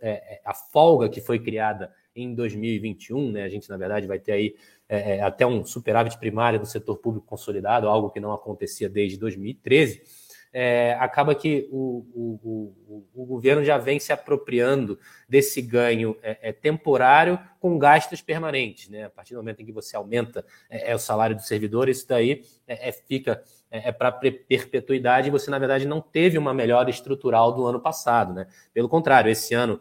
é, a folga que foi criada em 2021, né, a gente, na verdade, vai ter aí é, é, até um superávit primário do setor público consolidado, algo que não acontecia desde 2013, é, acaba que o, o, o, o, governo já vem se apropriando desse ganho é, é temporário com gastos permanentes. Né? A partir do momento em que você aumenta é, é o salário do servidor, isso daí fica é, para perpetuidade e você, na verdade, não teve uma melhora estrutural do ano passado. Né? Pelo contrário, esse ano,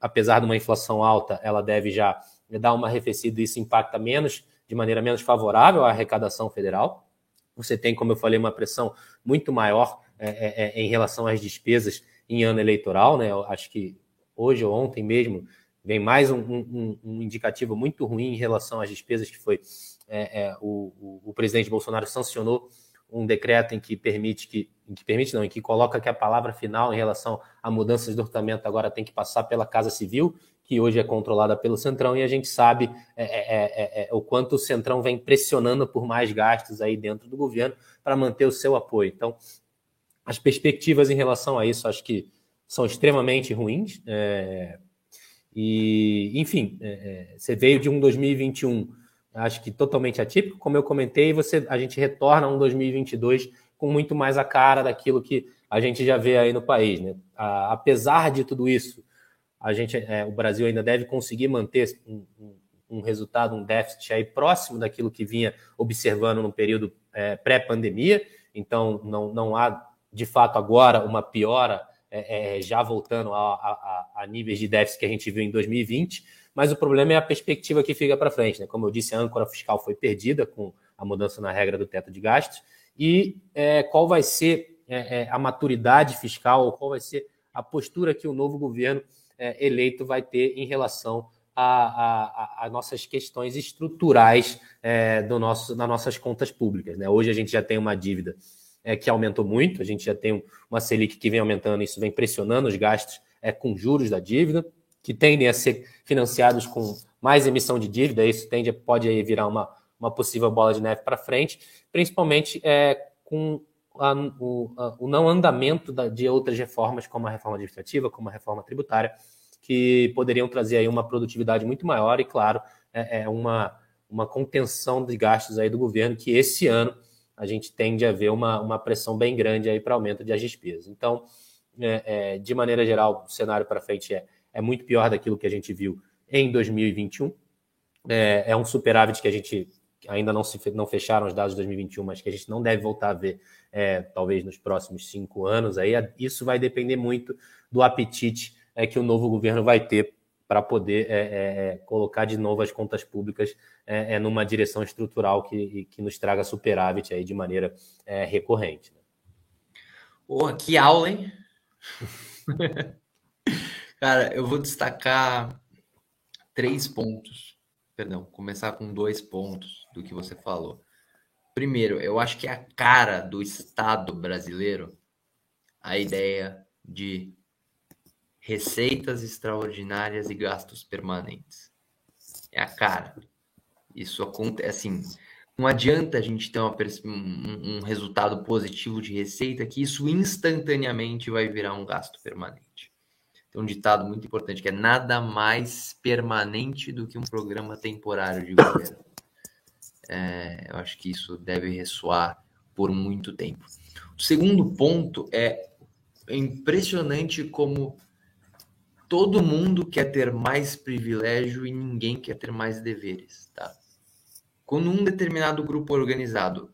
apesar de uma inflação alta, ela deve já dar uma arrefecida e isso impacta menos, de maneira menos favorável à arrecadação federal. Você tem, como eu falei, uma pressão muito maior é, é, é, em relação às despesas em ano eleitoral. Né? Eu acho que hoje ou ontem mesmo vem mais um, um, um indicativo muito ruim em relação às despesas que foi é, é o, o, o, presidente Bolsonaro sancionou um decreto em que permite que, em que permite não, em que coloca que a palavra final em relação a mudanças do orçamento agora tem que passar pela Casa Civil que hoje é controlada pelo Centrão, e a gente sabe é é, é, é, é, o quanto o Centrão vem pressionando por mais gastos aí dentro do governo para manter o seu apoio. Então, as perspectivas em relação a isso acho que são extremamente ruins. É, e, enfim, você veio de um 2021, acho que totalmente atípico, como eu comentei, você, a gente retorna a um 2022 com muito mais a cara daquilo que a gente já vê aí no país. Né? A, apesar de tudo isso, a gente, é, o Brasil ainda deve conseguir manter um, um, um, resultado, um déficit aí próximo daquilo que vinha observando no período é, pré-pandemia. Então, não, não há, de fato, agora uma piora, é, é já voltando a, a, a, níveis de déficit que a gente viu em 2020. Mas o problema é a perspectiva que fica para frente. Né? Como eu disse, a âncora fiscal foi perdida com a mudança na regra do teto de gastos. E é, qual vai ser é, a maturidade fiscal, ou qual vai ser a postura que o novo governo é, eleito vai ter em relação a nossas questões estruturais é, do nosso, das nossas contas públicas. Né? Hoje a gente já tem uma dívida é, que aumentou muito, a gente já tem uma Selic que vem aumentando, isso vem pressionando os gastos é, com juros da dívida, que tendem a ser financiados com mais emissão de dívida, isso tende, pode aí virar uma, uma possível bola de neve para frente, principalmente é, com a, o, a, o, não andamento da, de outras reformas, como a reforma administrativa, como a reforma tributária, que poderiam trazer aí uma produtividade muito maior e, claro, é, é uma, uma contenção de gastos aí do governo, que esse ano a gente tende a ver uma, uma pressão bem grande aí para aumento de despesas. Então, é, é, de maneira geral, o cenário para frente é, é muito pior daquilo que a gente viu em 2021. É, é um superávit que a gente ainda não, se, não fecharam os dados de 2021, mas que a gente não deve voltar a ver, é, talvez nos próximos cinco anos. Aí isso vai depender muito do apetite é, que o novo governo vai ter para poder é, é, é, colocar de novo as contas públicas é, é, numa direção estrutural que, que nos traga superávit aí de maneira recorrente. Né? Oh, que aula, hein? Cara, eu vou destacar três pontos perdão, começar com dois pontos do que você falou. Primeiro, eu acho que é a cara do Estado brasileiro a ideia de receitas extraordinárias e gastos permanentes. É a cara. Isso acontece assim. Não adianta a gente ter uma, um, um resultado positivo de receita que isso instantaneamente vai virar um gasto permanente. Tem um ditado muito importante que é nada mais permanente do que um programa temporário de governo. É, eu acho que isso deve ressoar por muito tempo. O segundo ponto é, impressionante como todo mundo quer ter mais privilégio e ninguém quer ter mais deveres, tá? Quando um determinado grupo organizado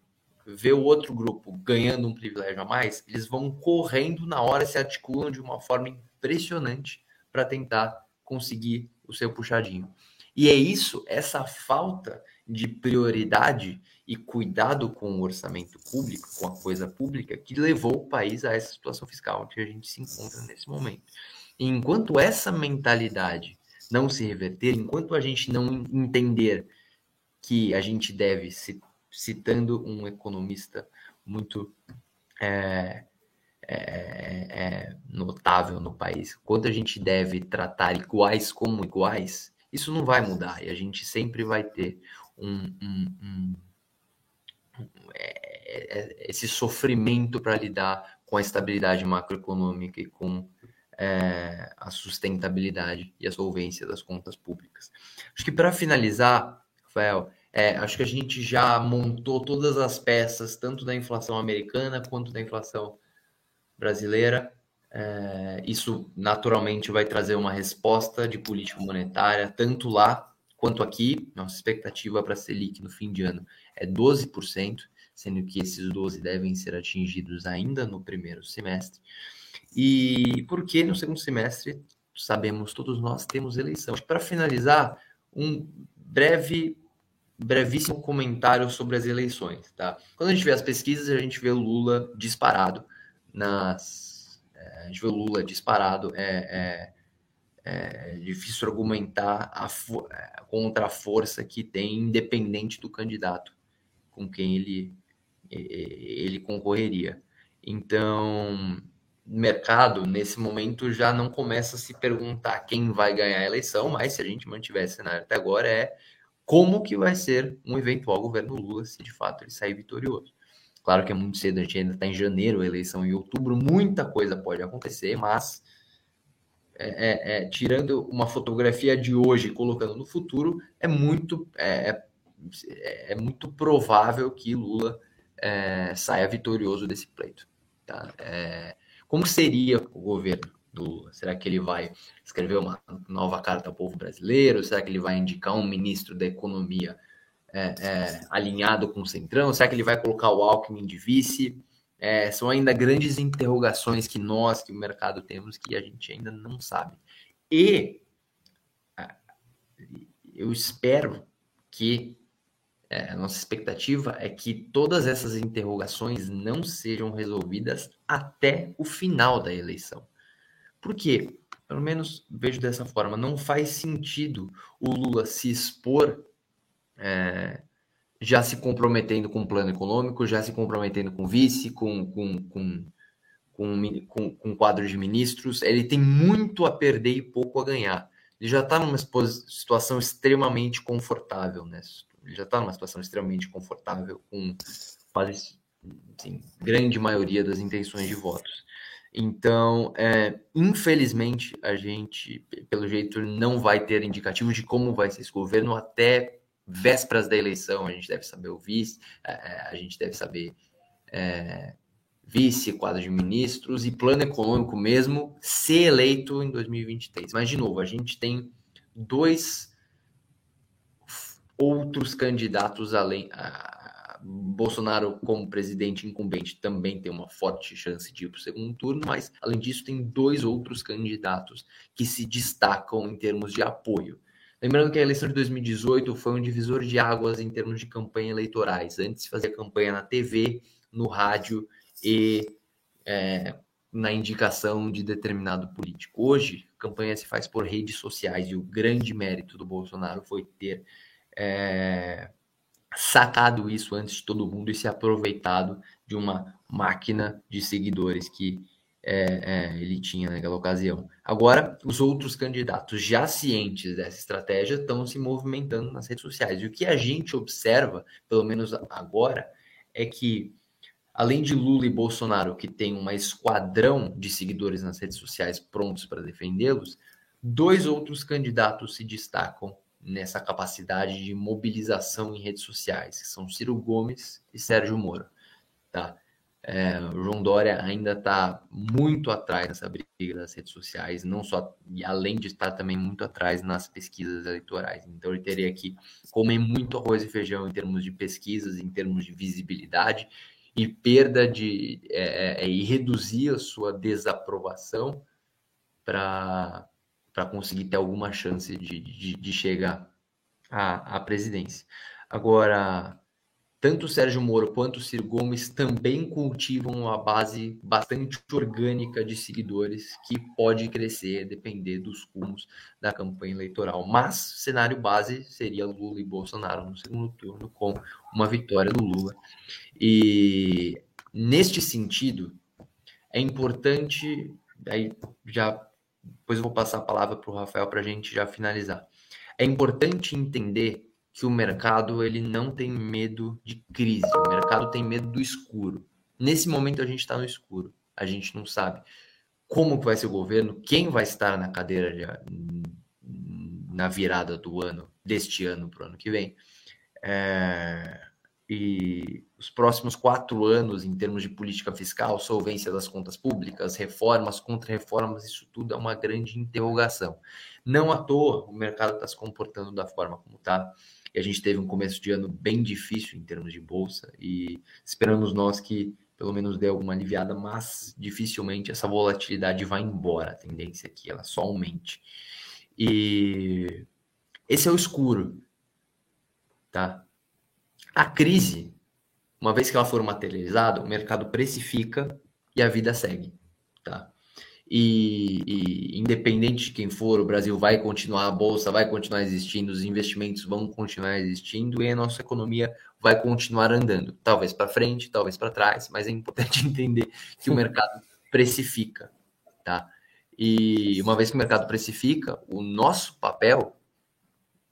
vê o outro grupo ganhando um privilégio a mais, eles vão correndo na hora, se articulam de uma forma impressionante para tentar conseguir o seu puxadinho. E é isso, essa falta de prioridade e cuidado com o orçamento público, com a coisa pública, que levou o país a essa situação fiscal que a gente se encontra nesse momento. E enquanto essa mentalidade não se reverter, enquanto a gente não entender que a gente deve, citando um economista muito é, é, é, notável no país, quanto a gente deve tratar iguais como iguais, isso não vai mudar e a gente sempre vai ter um, um, um, é, é, esse sofrimento para lidar com a estabilidade macroeconômica e com é, a sustentabilidade e a solvência das contas públicas. Acho que para finalizar, Rafael, é, acho que a gente já montou todas as peças, tanto da inflação americana quanto da inflação brasileira. É, isso naturalmente vai trazer uma resposta de política monetária, tanto lá quanto aqui. Nossa expectativa para a Selic no fim de ano é 12%, sendo que esses 12% devem ser atingidos ainda no primeiro semestre. E porque no segundo semestre, sabemos todos nós, temos eleição. Para finalizar, um breve brevíssimo comentário sobre as eleições, tá? Quando a gente vê as pesquisas, a gente vê o Lula disparado nas é, a gente vê o Lula disparado é, é, é difícil argumentar a, é, contra a força que tem independente do candidato com quem ele ele concorreria. Então, mercado, nesse momento, já não começa a se perguntar quem vai ganhar a eleição, mas se a gente mantiver esse cenário até agora, é como que vai ser um eventual governo Lula se de fato ele sair vitorioso. Claro que é muito cedo, a gente ainda está em janeiro, eleição em outubro, muita coisa pode acontecer, mas é, é, é, tirando uma fotografia de hoje e colocando no futuro, é muito, é, é, é muito provável que Lula é, saia vitorioso desse pleito. Tá? Como seria o governo do? Será que ele vai escrever uma nova carta ao povo brasileiro? Será que ele vai indicar um ministro da economia é, é, alinhado com o Centrão? Será que ele vai colocar o Alckmin de vice? É, são ainda grandes interrogações que nós, que o mercado temos, que a gente ainda não sabe. E eu espero que é, a nossa expectativa é que todas essas interrogações não sejam resolvidas até o final da eleição. Por quê? Pelo menos vejo dessa forma. Não faz sentido o Lula se expor é, já se comprometendo com o plano econômico, já se comprometendo com vice, com, com, com, com, com, com quadro de ministros. Ele tem muito a perder e pouco a ganhar. Ele já está numa situação extremamente confortável, né? ele já está numa situação extremamente confortável com quase assim, grande maioria das intenções de votos. Então, é, infelizmente, a gente, pelo jeito, não vai ter indicativos de como vai ser esse governo até vésperas da eleição. A gente deve saber o vice, é, é a gente deve saber é, vice, quadro de ministros e plano econômico mesmo ser eleito em 2023. Mas, de novo, a gente tem dois outros candidatos além. A Bolsonaro, como presidente incumbente, também tem uma forte chance de ir para o segundo turno, mas além disso, tem dois outros candidatos que se destacam em termos de apoio. Lembrando que a eleição de 2018 foi um divisor de águas em termos de campanha eleitorais. Antes se fazia campanha na TV, no rádio e é, na indicação de determinado político. Hoje, a campanha se faz por redes sociais e o grande mérito do Bolsonaro foi ter é, sacado isso antes de todo mundo e se aproveitado de uma máquina de seguidores que é, é, ele tinha naquela ocasião. Agora, os outros candidatos, já cientes dessa estratégia, estão se movimentando nas redes sociais. E o que a gente observa, pelo menos agora, é que, além de Lula e Bolsonaro, que tem uma esquadrão de seguidores nas redes sociais prontos para defendê-los, dois outros candidatos se destacam nessa capacidade de mobilização em redes sociais, que são Ciro Gomes e Sérgio Moro. Tá? É, o João Dória ainda está muito atrás nessa briga das redes sociais, não só e além de estar também muito atrás nas pesquisas eleitorais. Então ele teria que comer muito arroz e feijão em termos de pesquisas, em termos de visibilidade e perda de é, é, e reduzir a sua desaprovação para para conseguir ter alguma chance de, de, de chegar à, à presidência. Agora, tanto o Sérgio Moro quanto o Ciro Gomes também cultivam uma base bastante orgânica de seguidores que pode crescer, depender dos rumos da campanha eleitoral. Mas cenário base seria Lula e Bolsonaro no segundo turno, com uma vitória do Lula. E neste sentido, é importante, aí já depois eu vou passar a palavra para o Rafael para a gente já finalizar. É importante entender que o mercado ele não tem medo de crise, o mercado tem medo do escuro. Nesse momento a gente está no escuro, a gente não sabe como vai ser o governo, quem vai estar na cadeira de, na virada do ano, deste ano para o ano que vem. É, e os próximos quatro anos em termos de política fiscal, solvência das contas públicas, reformas, contra-reformas, isso tudo é uma grande interrogação. Não à toa o mercado está se comportando da forma como está. E a gente teve um começo de ano bem difícil em termos de bolsa e esperamos nós que pelo menos dê alguma aliviada, mas dificilmente essa volatilidade vai embora. A tendência é que ela só aumente. E esse é o escuro, tá? A crise, uma vez que ela for materializada, o mercado precifica e a vida segue, tá? E, e, independente de quem for, o Brasil vai continuar, a bolsa vai continuar existindo, os investimentos vão continuar existindo e a nossa economia vai continuar andando, talvez para frente, talvez para trás, mas é importante entender que o mercado precifica, tá? E uma vez que o mercado precifica, o nosso papel,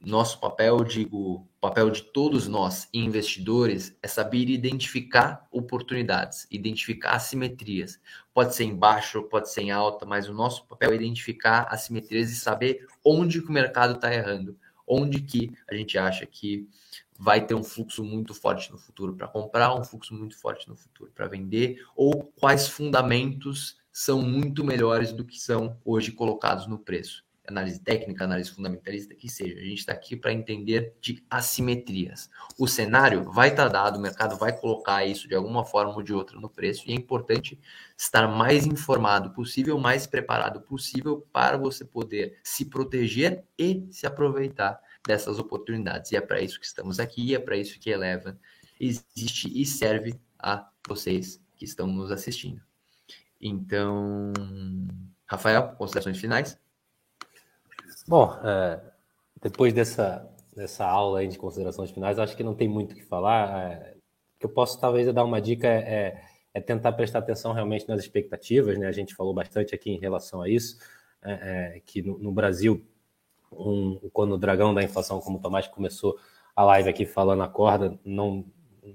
nosso papel, digo, papel de todos nós investidores é saber identificar oportunidades, identificar assimetrias. Pode ser em baixo, pode ser em alta, mas o nosso papel é identificar assimetrias e saber onde que o mercado está errando, onde que a gente acha que vai ter um fluxo muito forte no futuro para comprar, um fluxo muito forte no futuro para vender, ou quais fundamentos são muito melhores do que são hoje colocados no preço análise técnica, análise fundamentalista, que seja. A gente está aqui para entender de assimetrias. O cenário vai estar tá dado, o mercado vai colocar isso de alguma forma ou de outra no preço, e é importante estar mais informado possível, mais preparado possível para você poder se proteger e se aproveitar dessas oportunidades. E é para isso que estamos aqui, e é para isso que Eleva existe e serve a vocês que estão nos assistindo. Então, Rafael, considerações finais? Bom, é, depois dessa, dessa aula de considerações finais, acho que não tem muito o que falar. É, que eu posso talvez dar uma dica é, é, é, tentar prestar atenção realmente nas expectativas, né? A gente falou bastante aqui em relação a isso, é, é, que no, no Brasil, um, quando o dragão da inflação, como o Tomás começou a live aqui falando a corda, não,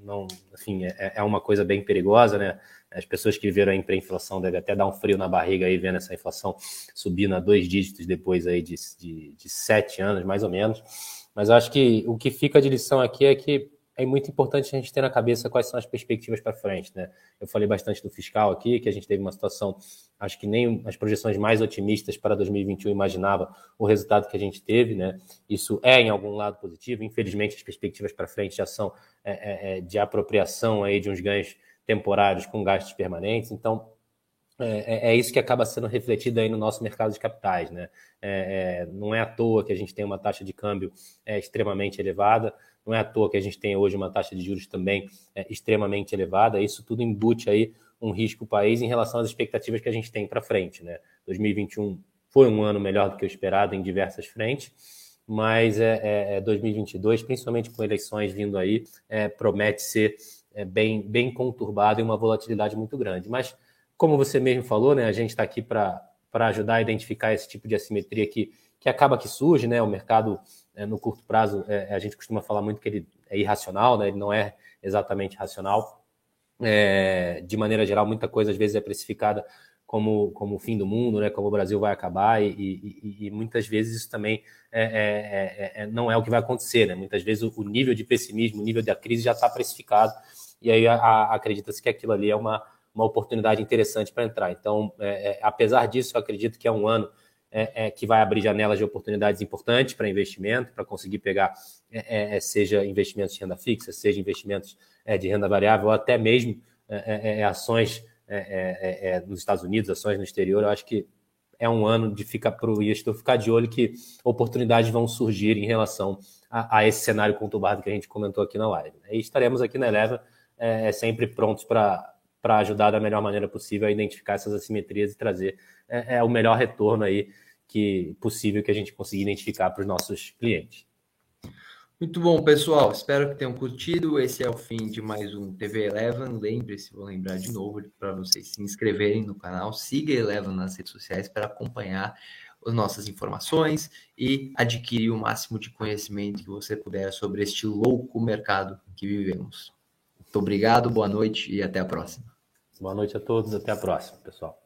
não, assim, é, é uma coisa bem perigosa, né? As pessoas que viveram a hiperinflação devem até dar um frio na barriga aí, vendo essa inflação subindo a dois dígitos depois aí de, de, de sete anos, mais ou menos. Mas eu acho que o que fica de lição aqui é que é muito importante a gente ter na cabeça quais são as perspectivas para frente, né? Eu falei bastante do fiscal aqui, que a gente teve uma situação, acho que nem as projeções mais otimistas para 2021 imaginava o resultado que a gente teve, né? Isso é em algum lado positivo. Infelizmente, as perspectivas para frente já são é, é, é de apropriação aí de uns ganhos temporários com gastos permanentes. Então, é, é, é, isso que acaba sendo refletido aí no nosso mercado de capitais. Né? É, é, não é à toa que a gente tem uma taxa de câmbio é, extremamente elevada, não é à toa que a gente tem hoje uma taxa de juros também é, extremamente elevada. Isso tudo embute aí um risco país em relação às expectativas que a gente tem para frente. Né? 2021 foi um ano melhor do que o esperado em diversas frentes. mas é, é 2022, é principalmente com eleições vindo aí, promete ser é, bem, bem conturbado e uma volatilidade muito grande. Mas, como você mesmo falou, né, a gente está aqui para ajudar a identificar esse tipo de assimetria que, que acaba que surge, né? O mercado, é, no curto prazo, é, a gente costuma falar muito que ele é irracional, né? Ele não é exatamente racional. É, de maneira geral, muita coisa às vezes é precificada como, como o fim do mundo, né? Como o Brasil vai acabar e, e, e muitas vezes isso também é, é, é, é, não é o que vai acontecer, né? Muitas vezes o, o nível de pessimismo, o nível da crise já está precificado e aí acredita-se que aquilo ali é uma, uma oportunidade interessante para entrar. Então, é, é, apesar disso, eu acredito que é um ano é, é que vai abrir janelas de oportunidades importantes para investimento, para conseguir pegar, é, é, seja investimentos de renda fixa, seja investimentos de renda variável, ou até mesmo ações nos Estados Unidos, ações no exterior. Eu acho que é um ano de ficar para o investidor ficar de olho que oportunidades vão surgir em relação a, a, esse cenário conturbado que a gente comentou aqui na live. E estaremos aqui na Eleva é, é, sempre prontos para ajudar da melhor maneira possível a identificar essas assimetrias e trazer é, é o melhor retorno aí que possível que a gente consiga identificar para os nossos clientes. Muito bom, pessoal. Espero que tenham curtido. Esse é o fim de mais um TV Eleven. Lembre-se, vou lembrar de novo para vocês se inscreverem no canal. Siga Eleven nas redes sociais para acompanhar as nossas informações e adquirir o máximo de conhecimento que você puder sobre este louco mercado que vivemos. Muito obrigado, boa noite e até a próxima. Boa noite a todos, até a próxima, pessoal.